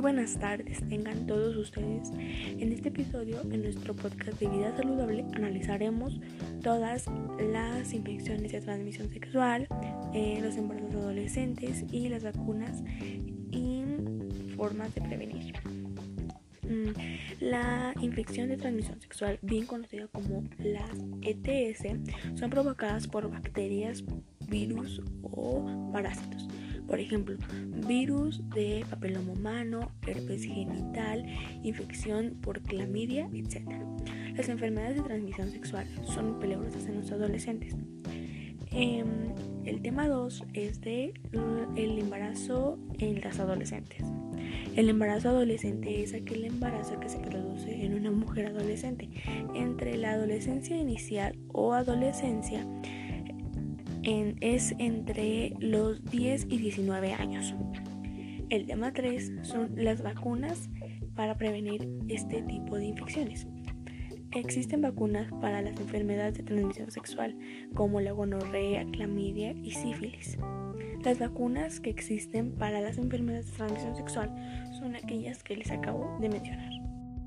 buenas tardes, tengan todos ustedes. En este episodio, en nuestro podcast de vida saludable, analizaremos todas las infecciones de transmisión sexual, eh, los embarazos adolescentes y las vacunas y formas de prevenir. Mm, la infección de transmisión sexual, bien conocida como las ETS, son provocadas por bacterias, virus o parásitos por ejemplo, virus de papiloma humano, herpes genital, infección por clamidia, etc. Las enfermedades de transmisión sexual son peligrosas en los adolescentes. Em, el tema 2 es de el embarazo en las adolescentes. El embarazo adolescente es aquel embarazo que se produce en una mujer adolescente entre la adolescencia inicial o adolescencia es entre los 10 y 19 años. El tema 3 son las vacunas para prevenir este tipo de infecciones. Existen vacunas para las enfermedades de transmisión sexual como la gonorrea, clamidia y sífilis. Las vacunas que existen para las enfermedades de transmisión sexual son aquellas que les acabo de mencionar.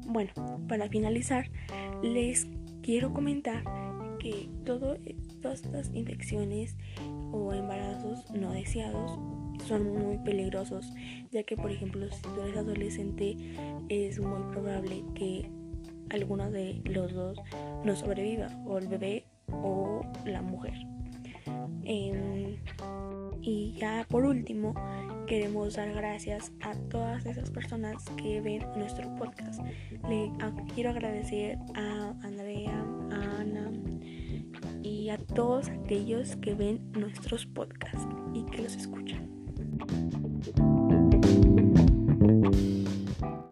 Bueno, para finalizar, les quiero comentar que todas estas infecciones o embarazos no deseados son muy peligrosos, ya que por ejemplo si tú eres adolescente es muy probable que alguno de los dos no sobreviva, o el bebé o la mujer. Em, y ya por último, queremos dar gracias a todas esas personas que ven nuestro podcast. Le quiero agradecer a Andrea, a Ana, todos aquellos que ven nuestros podcasts y que los escuchan.